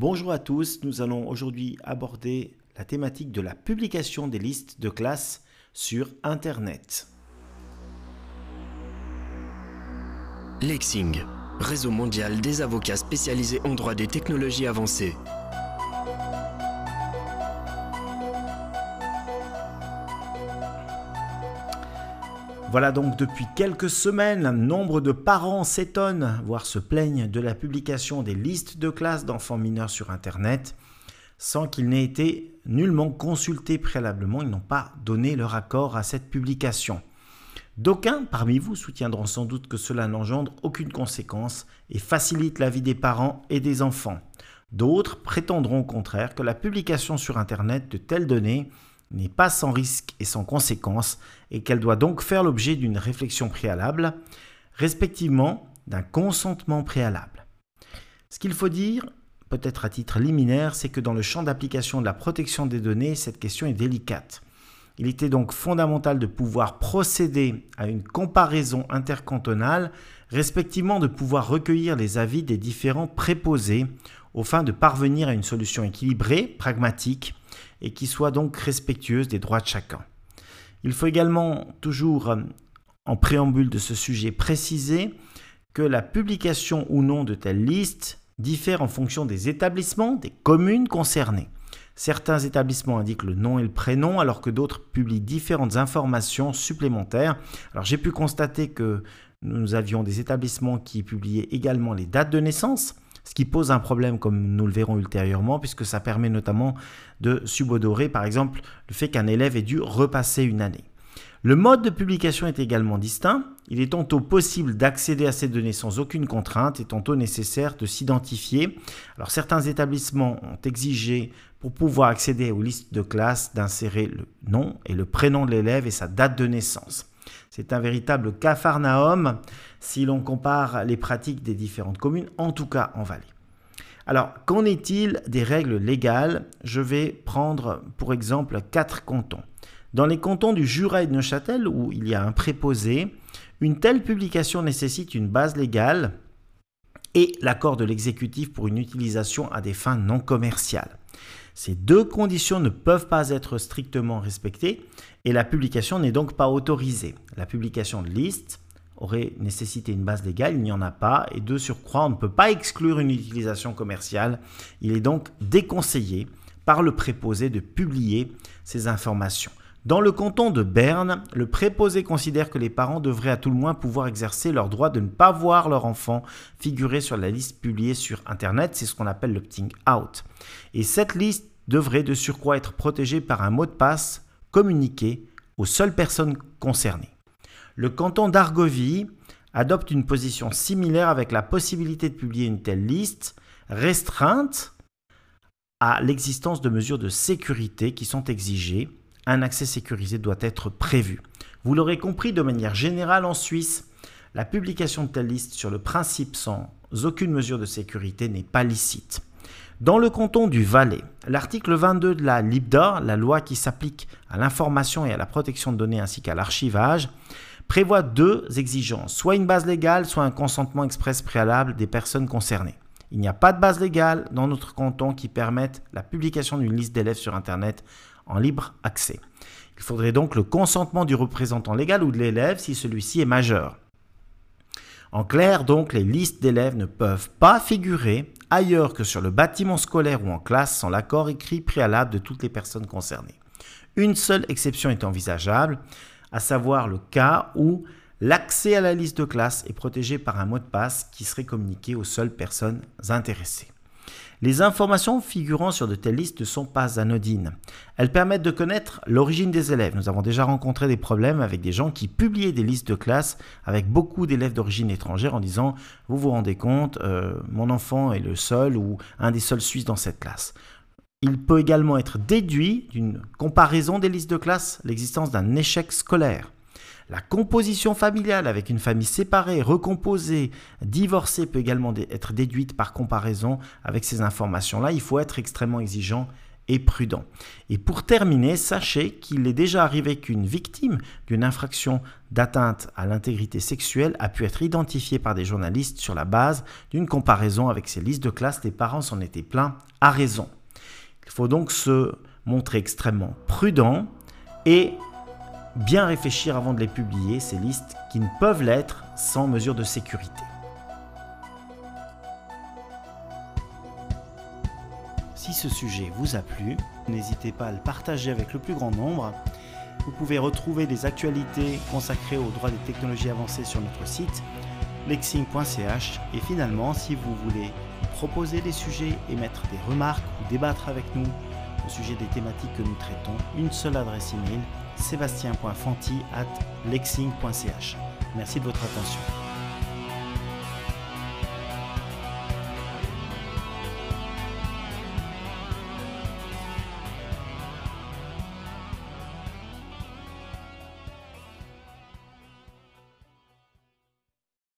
Bonjour à tous, nous allons aujourd'hui aborder la thématique de la publication des listes de classes sur Internet. Lexing, réseau mondial des avocats spécialisés en droit des technologies avancées. Voilà donc depuis quelques semaines, nombre de parents s'étonnent, voire se plaignent de la publication des listes de classes d'enfants mineurs sur Internet sans qu'ils n'aient été nullement consultés préalablement. Ils n'ont pas donné leur accord à cette publication. D'aucuns parmi vous soutiendront sans doute que cela n'engendre aucune conséquence et facilite la vie des parents et des enfants. D'autres prétendront au contraire que la publication sur Internet de telles données n'est pas sans risque et sans conséquence et qu'elle doit donc faire l'objet d'une réflexion préalable, respectivement d'un consentement préalable. Ce qu'il faut dire, peut-être à titre liminaire, c'est que dans le champ d'application de la protection des données, cette question est délicate. Il était donc fondamental de pouvoir procéder à une comparaison intercantonale, respectivement de pouvoir recueillir les avis des différents préposés, au fin de parvenir à une solution équilibrée, pragmatique, et qui soit donc respectueuse des droits de chacun. Il faut également toujours, en préambule de ce sujet, préciser que la publication ou non de telles listes diffère en fonction des établissements, des communes concernées. Certains établissements indiquent le nom et le prénom alors que d'autres publient différentes informations supplémentaires. J'ai pu constater que nous avions des établissements qui publiaient également les dates de naissance, ce qui pose un problème comme nous le verrons ultérieurement, puisque ça permet notamment de subodorer par exemple le fait qu'un élève ait dû repasser une année. Le mode de publication est également distinct. Il est tantôt possible d'accéder à ces données sans aucune contrainte et tantôt nécessaire de s'identifier. Alors certains établissements ont exigé pour pouvoir accéder aux listes de classe d'insérer le nom et le prénom de l'élève et sa date de naissance. C'est un véritable capharnaüm si l'on compare les pratiques des différentes communes, en tout cas en Valais. Alors, qu'en est-il des règles légales? Je vais prendre pour exemple quatre cantons. Dans les cantons du Jura et de Neuchâtel, où il y a un préposé, une telle publication nécessite une base légale et l'accord de l'exécutif pour une utilisation à des fins non commerciales. Ces deux conditions ne peuvent pas être strictement respectées et la publication n'est donc pas autorisée. La publication de liste aurait nécessité une base légale, il n'y en a pas, et de surcroît, on ne peut pas exclure une utilisation commerciale. Il est donc déconseillé par le préposé de publier ces informations. Dans le canton de Berne, le préposé considère que les parents devraient à tout le moins pouvoir exercer leur droit de ne pas voir leur enfant figurer sur la liste publiée sur Internet, c'est ce qu'on appelle l'opting out. Et cette liste devrait de surcroît être protégée par un mot de passe communiqué aux seules personnes concernées. Le canton d'Argovie adopte une position similaire avec la possibilité de publier une telle liste restreinte à l'existence de mesures de sécurité qui sont exigées un accès sécurisé doit être prévu. Vous l'aurez compris, de manière générale en Suisse, la publication de telles listes sur le principe sans aucune mesure de sécurité n'est pas licite. Dans le canton du Valais, l'article 22 de la LIBDA, la loi qui s'applique à l'information et à la protection de données ainsi qu'à l'archivage, prévoit deux exigences, soit une base légale, soit un consentement express préalable des personnes concernées. Il n'y a pas de base légale dans notre canton qui permette la publication d'une liste d'élèves sur Internet en libre accès. Il faudrait donc le consentement du représentant légal ou de l'élève si celui-ci est majeur. En clair, donc, les listes d'élèves ne peuvent pas figurer ailleurs que sur le bâtiment scolaire ou en classe sans l'accord écrit préalable de toutes les personnes concernées. Une seule exception est envisageable, à savoir le cas où l'accès à la liste de classe est protégé par un mot de passe qui serait communiqué aux seules personnes intéressées. Les informations figurant sur de telles listes ne sont pas anodines. Elles permettent de connaître l'origine des élèves. Nous avons déjà rencontré des problèmes avec des gens qui publiaient des listes de classe avec beaucoup d'élèves d'origine étrangère en disant Vous vous rendez compte, euh, mon enfant est le seul ou un des seuls Suisses dans cette classe. Il peut également être déduit d'une comparaison des listes de classe l'existence d'un échec scolaire. La composition familiale avec une famille séparée, recomposée, divorcée peut également être déduite par comparaison avec ces informations-là. Il faut être extrêmement exigeant et prudent. Et pour terminer, sachez qu'il est déjà arrivé qu'une victime d'une infraction d'atteinte à l'intégrité sexuelle a pu être identifiée par des journalistes sur la base d'une comparaison avec ces listes de classe. Les parents s'en étaient plaints à raison. Il faut donc se montrer extrêmement prudent et bien réfléchir avant de les publier, ces listes qui ne peuvent l'être sans mesure de sécurité. Si ce sujet vous a plu, n'hésitez pas à le partager avec le plus grand nombre. Vous pouvez retrouver des actualités consacrées aux droits des technologies avancées sur notre site lexing.ch et finalement si vous voulez proposer des sujets, émettre des remarques ou débattre avec nous au sujet des thématiques que nous traitons, une seule adresse email sébastien.fanti at lexing.ch. Merci de votre attention.